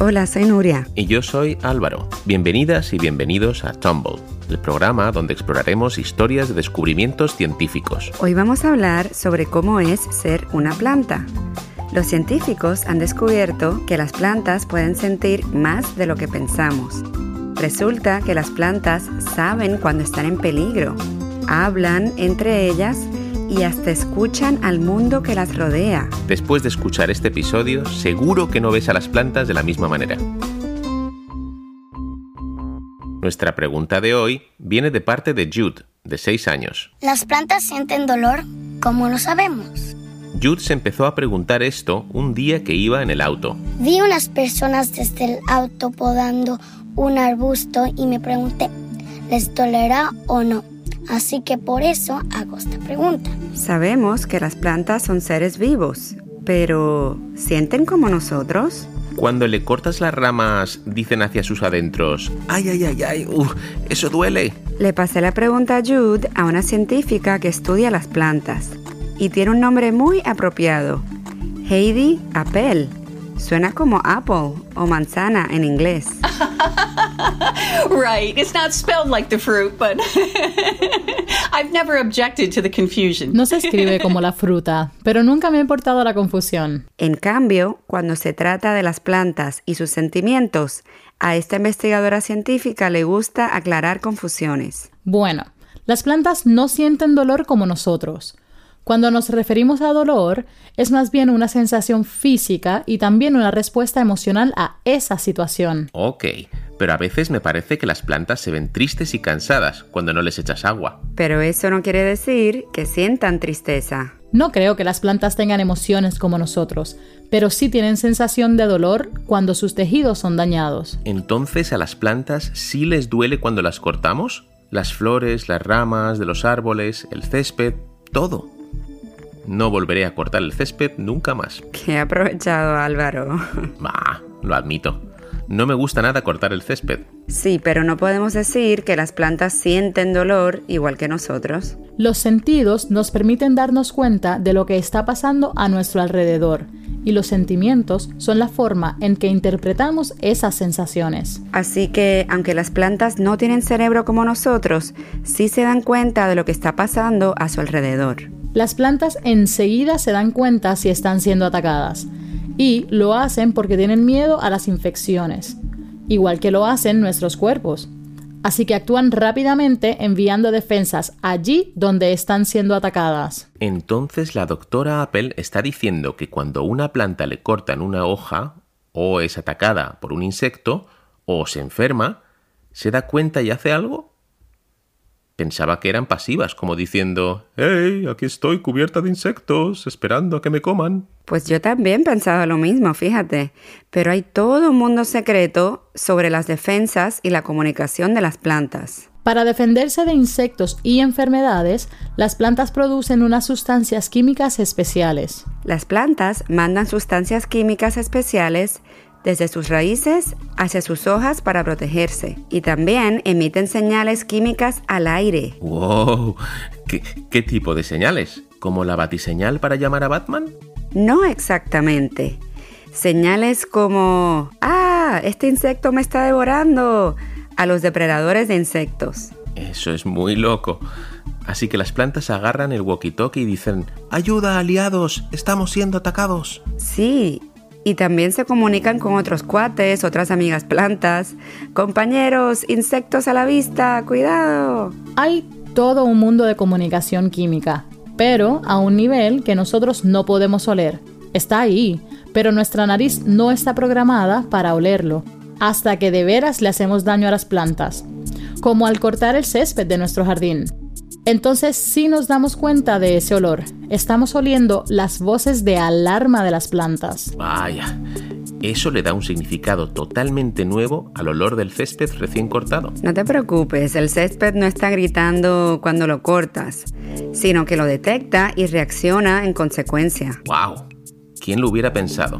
Hola, soy Nuria. Y yo soy Álvaro. Bienvenidas y bienvenidos a Tumble, el programa donde exploraremos historias de descubrimientos científicos. Hoy vamos a hablar sobre cómo es ser una planta. Los científicos han descubierto que las plantas pueden sentir más de lo que pensamos. Resulta que las plantas saben cuando están en peligro, hablan entre ellas y hasta escuchan al mundo que las rodea. Después de escuchar este episodio, seguro que no ves a las plantas de la misma manera. Nuestra pregunta de hoy viene de parte de Jude, de 6 años. ¿Las plantas sienten dolor? ¿Cómo lo sabemos? Jude se empezó a preguntar esto un día que iba en el auto. Vi unas personas desde el auto podando un arbusto y me pregunté, ¿les dolerá o no? Así que por eso hago esta pregunta. Sabemos que las plantas son seres vivos, pero ¿sienten como nosotros? Cuando le cortas las ramas, dicen hacia sus adentros, ¡ay, ay, ay, ay! ¡Uf! ¡Eso duele! Le pasé la pregunta a Jude a una científica que estudia las plantas y tiene un nombre muy apropiado, Heidi Appel. Suena como apple o manzana en inglés. right. It's not spelled like the fruit, but I've never objected to the confusion. No se escribe como la fruta, pero nunca me ha importado la confusión. En cambio, cuando se trata de las plantas y sus sentimientos, a esta investigadora científica le gusta aclarar confusiones. Bueno, las plantas no sienten dolor como nosotros. Cuando nos referimos a dolor, es más bien una sensación física y también una respuesta emocional a esa situación. Ok, pero a veces me parece que las plantas se ven tristes y cansadas cuando no les echas agua. Pero eso no quiere decir que sientan tristeza. No creo que las plantas tengan emociones como nosotros, pero sí tienen sensación de dolor cuando sus tejidos son dañados. Entonces a las plantas sí les duele cuando las cortamos? Las flores, las ramas de los árboles, el césped, todo. No volveré a cortar el césped nunca más. Qué aprovechado, Álvaro. Bah, lo admito. No me gusta nada cortar el césped. Sí, pero no podemos decir que las plantas sienten dolor igual que nosotros. Los sentidos nos permiten darnos cuenta de lo que está pasando a nuestro alrededor y los sentimientos son la forma en que interpretamos esas sensaciones. Así que, aunque las plantas no tienen cerebro como nosotros, sí se dan cuenta de lo que está pasando a su alrededor. Las plantas enseguida se dan cuenta si están siendo atacadas y lo hacen porque tienen miedo a las infecciones, igual que lo hacen nuestros cuerpos. Así que actúan rápidamente enviando defensas allí donde están siendo atacadas. Entonces la doctora Apple está diciendo que cuando una planta le cortan una hoja, o es atacada por un insecto, o se enferma, ¿se da cuenta y hace algo? Pensaba que eran pasivas, como diciendo, ¡Hey! Aquí estoy cubierta de insectos, esperando a que me coman. Pues yo también pensaba lo mismo, fíjate. Pero hay todo un mundo secreto sobre las defensas y la comunicación de las plantas. Para defenderse de insectos y enfermedades, las plantas producen unas sustancias químicas especiales. Las plantas mandan sustancias químicas especiales desde sus raíces hacia sus hojas para protegerse y también emiten señales químicas al aire. ¡Wow! ¿Qué, qué tipo de señales? ¿Como la batiseñal para llamar a Batman? No exactamente. Señales como, ah, este insecto me está devorando, a los depredadores de insectos. Eso es muy loco. Así que las plantas agarran el walkie-talkie y dicen, ¡Ayuda, aliados! ¡Estamos siendo atacados! Sí, y también se comunican con otros cuates, otras amigas plantas. Compañeros, insectos a la vista, cuidado. Hay todo un mundo de comunicación química, pero a un nivel que nosotros no podemos oler. Está ahí, pero nuestra nariz no está programada para olerlo, hasta que de veras le hacemos daño a las plantas, como al cortar el césped de nuestro jardín. Entonces sí nos damos cuenta de ese olor. Estamos oliendo las voces de alarma de las plantas. Vaya, eso le da un significado totalmente nuevo al olor del césped recién cortado. No te preocupes, el césped no está gritando cuando lo cortas, sino que lo detecta y reacciona en consecuencia. ¡Wow! ¿Quién lo hubiera pensado?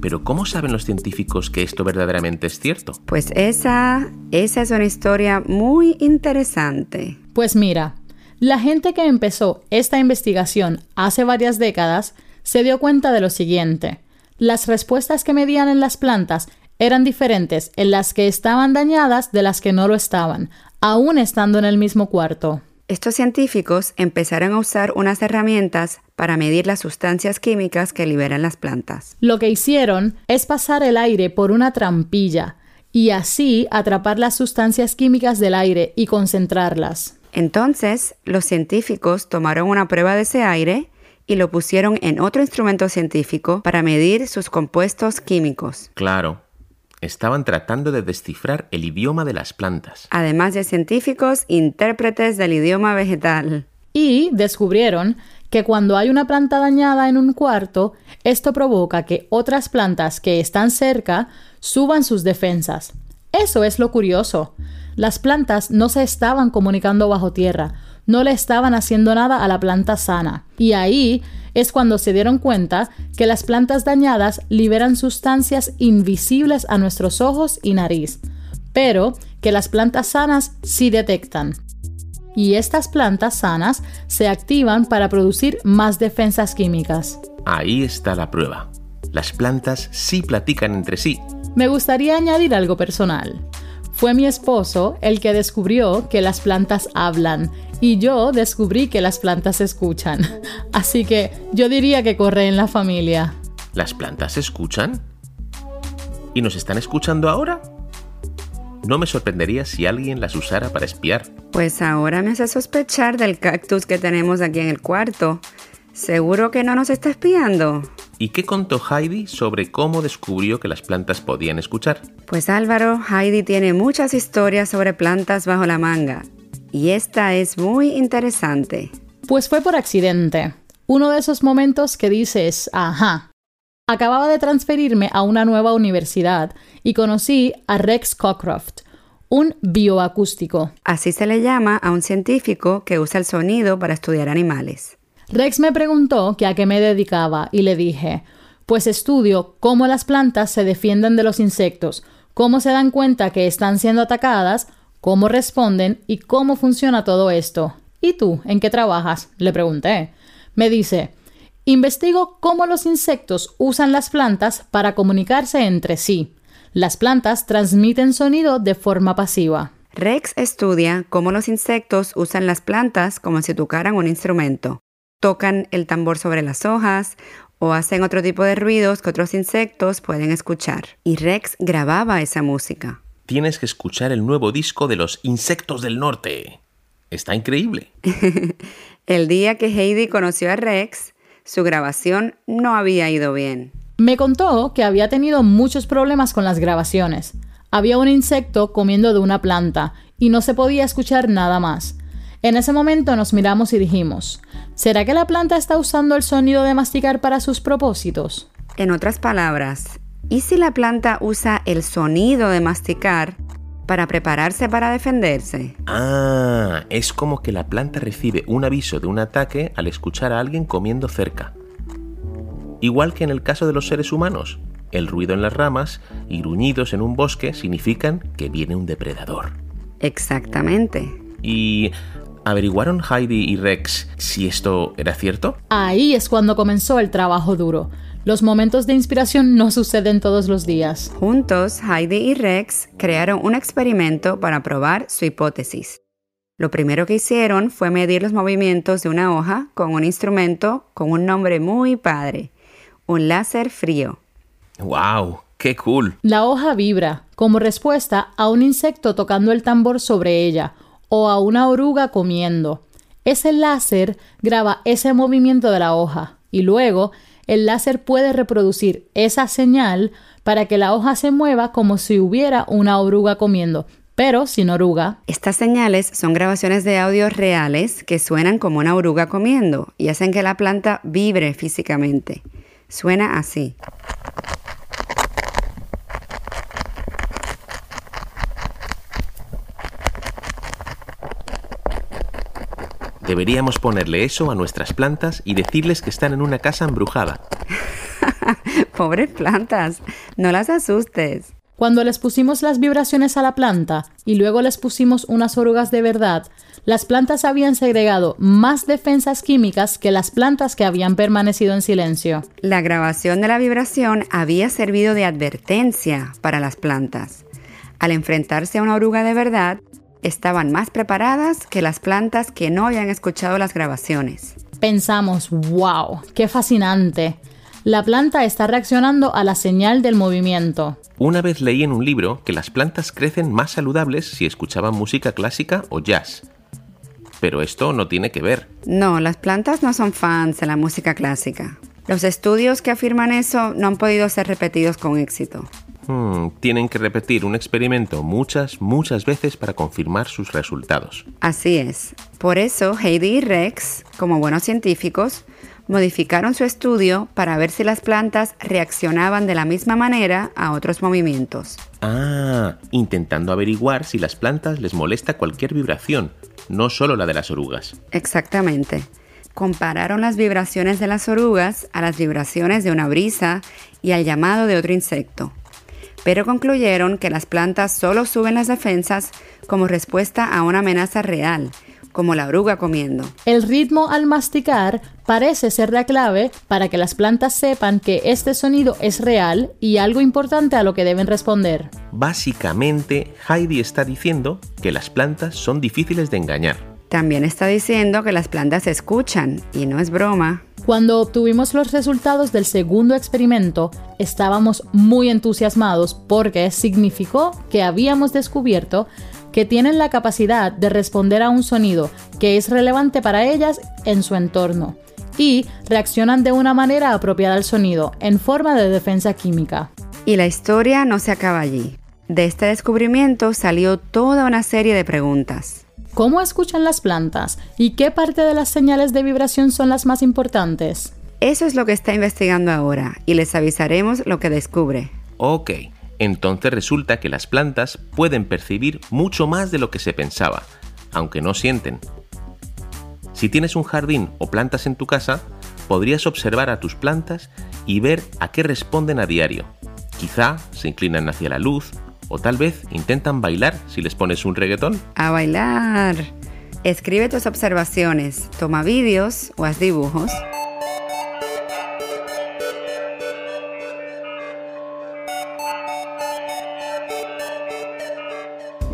Pero ¿cómo saben los científicos que esto verdaderamente es cierto? Pues esa, esa es una historia muy interesante. Pues mira, la gente que empezó esta investigación hace varias décadas se dio cuenta de lo siguiente. Las respuestas que medían en las plantas eran diferentes en las que estaban dañadas de las que no lo estaban, aún estando en el mismo cuarto. Estos científicos empezaron a usar unas herramientas para medir las sustancias químicas que liberan las plantas. Lo que hicieron es pasar el aire por una trampilla y así atrapar las sustancias químicas del aire y concentrarlas. Entonces, los científicos tomaron una prueba de ese aire y lo pusieron en otro instrumento científico para medir sus compuestos químicos. Claro, estaban tratando de descifrar el idioma de las plantas. Además de científicos, intérpretes del idioma vegetal. Y descubrieron que cuando hay una planta dañada en un cuarto, esto provoca que otras plantas que están cerca suban sus defensas. Eso es lo curioso. Las plantas no se estaban comunicando bajo tierra, no le estaban haciendo nada a la planta sana. Y ahí es cuando se dieron cuenta que las plantas dañadas liberan sustancias invisibles a nuestros ojos y nariz, pero que las plantas sanas sí detectan. Y estas plantas sanas se activan para producir más defensas químicas. Ahí está la prueba. Las plantas sí platican entre sí. Me gustaría añadir algo personal. Fue mi esposo el que descubrió que las plantas hablan y yo descubrí que las plantas escuchan. Así que yo diría que corre en la familia. ¿Las plantas escuchan? ¿Y nos están escuchando ahora? No me sorprendería si alguien las usara para espiar. Pues ahora me hace sospechar del cactus que tenemos aquí en el cuarto. ¿Seguro que no nos está espiando? ¿Y qué contó Heidi sobre cómo descubrió que las plantas podían escuchar? Pues Álvaro, Heidi tiene muchas historias sobre plantas bajo la manga. Y esta es muy interesante. Pues fue por accidente. Uno de esos momentos que dices, ajá. Acababa de transferirme a una nueva universidad y conocí a Rex Cockcroft, un bioacústico. Así se le llama a un científico que usa el sonido para estudiar animales. Rex me preguntó que a qué me dedicaba y le dije, pues estudio cómo las plantas se defienden de los insectos, cómo se dan cuenta que están siendo atacadas, cómo responden y cómo funciona todo esto. ¿Y tú, en qué trabajas? le pregunté. Me dice, investigo cómo los insectos usan las plantas para comunicarse entre sí. Las plantas transmiten sonido de forma pasiva. Rex estudia cómo los insectos usan las plantas como si tocaran un instrumento tocan el tambor sobre las hojas o hacen otro tipo de ruidos que otros insectos pueden escuchar. Y Rex grababa esa música. Tienes que escuchar el nuevo disco de los Insectos del Norte. Está increíble. el día que Heidi conoció a Rex, su grabación no había ido bien. Me contó que había tenido muchos problemas con las grabaciones. Había un insecto comiendo de una planta y no se podía escuchar nada más. En ese momento nos miramos y dijimos, ¿será que la planta está usando el sonido de masticar para sus propósitos? En otras palabras, ¿y si la planta usa el sonido de masticar para prepararse para defenderse? Ah, es como que la planta recibe un aviso de un ataque al escuchar a alguien comiendo cerca. Igual que en el caso de los seres humanos, el ruido en las ramas y gruñidos en un bosque significan que viene un depredador. Exactamente. ¿Y ¿Averiguaron Heidi y Rex si esto era cierto? Ahí es cuando comenzó el trabajo duro. Los momentos de inspiración no suceden todos los días. Juntos, Heidi y Rex crearon un experimento para probar su hipótesis. Lo primero que hicieron fue medir los movimientos de una hoja con un instrumento con un nombre muy padre, un láser frío. ¡Wow! ¡Qué cool! La hoja vibra como respuesta a un insecto tocando el tambor sobre ella o a una oruga comiendo. Ese láser graba ese movimiento de la hoja y luego el láser puede reproducir esa señal para que la hoja se mueva como si hubiera una oruga comiendo, pero sin oruga. Estas señales son grabaciones de audio reales que suenan como una oruga comiendo y hacen que la planta vibre físicamente. Suena así. Deberíamos ponerle eso a nuestras plantas y decirles que están en una casa embrujada. Pobres plantas, no las asustes. Cuando les pusimos las vibraciones a la planta y luego les pusimos unas orugas de verdad, las plantas habían segregado más defensas químicas que las plantas que habían permanecido en silencio. La grabación de la vibración había servido de advertencia para las plantas. Al enfrentarse a una oruga de verdad, estaban más preparadas que las plantas que no habían escuchado las grabaciones. Pensamos, wow, qué fascinante. La planta está reaccionando a la señal del movimiento. Una vez leí en un libro que las plantas crecen más saludables si escuchaban música clásica o jazz pero esto no tiene que ver. No, las plantas no son fans de la música clásica. Los estudios que afirman eso no han podido ser repetidos con éxito. Hmm, tienen que repetir un experimento muchas, muchas veces para confirmar sus resultados. Así es. Por eso Heidi y Rex, como buenos científicos, modificaron su estudio para ver si las plantas reaccionaban de la misma manera a otros movimientos. Ah, intentando averiguar si las plantas les molesta cualquier vibración, no solo la de las orugas. Exactamente. Compararon las vibraciones de las orugas a las vibraciones de una brisa y al llamado de otro insecto. Pero concluyeron que las plantas solo suben las defensas como respuesta a una amenaza real, como la oruga comiendo. El ritmo al masticar parece ser la clave para que las plantas sepan que este sonido es real y algo importante a lo que deben responder. Básicamente, Heidi está diciendo que las plantas son difíciles de engañar. También está diciendo que las plantas escuchan, y no es broma. Cuando obtuvimos los resultados del segundo experimento, estábamos muy entusiasmados porque significó que habíamos descubierto que tienen la capacidad de responder a un sonido que es relevante para ellas en su entorno y reaccionan de una manera apropiada al sonido, en forma de defensa química. Y la historia no se acaba allí. De este descubrimiento salió toda una serie de preguntas. ¿Cómo escuchan las plantas? ¿Y qué parte de las señales de vibración son las más importantes? Eso es lo que está investigando ahora y les avisaremos lo que descubre. Ok, entonces resulta que las plantas pueden percibir mucho más de lo que se pensaba, aunque no sienten. Si tienes un jardín o plantas en tu casa, podrías observar a tus plantas y ver a qué responden a diario. Quizá se inclinan hacia la luz o tal vez intentan bailar si les pones un reggaetón. A bailar. Escribe tus observaciones, toma vídeos o haz dibujos.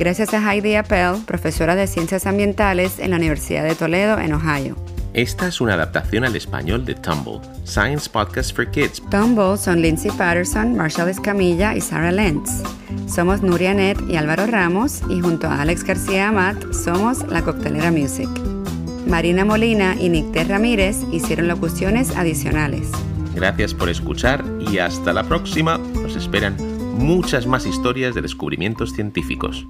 gracias a Heidi Appel, profesora de Ciencias Ambientales en la Universidad de Toledo, en Ohio. Esta es una adaptación al español de Tumble, Science Podcast for Kids. Tumble son Lindsay Patterson, Marshall Escamilla y Sarah Lentz. Somos Nuria Net y Álvaro Ramos y junto a Alex García Amat somos La Coctelera Music. Marina Molina y Nick T. Ramírez hicieron locuciones adicionales. Gracias por escuchar y hasta la próxima. Nos esperan muchas más historias de descubrimientos científicos.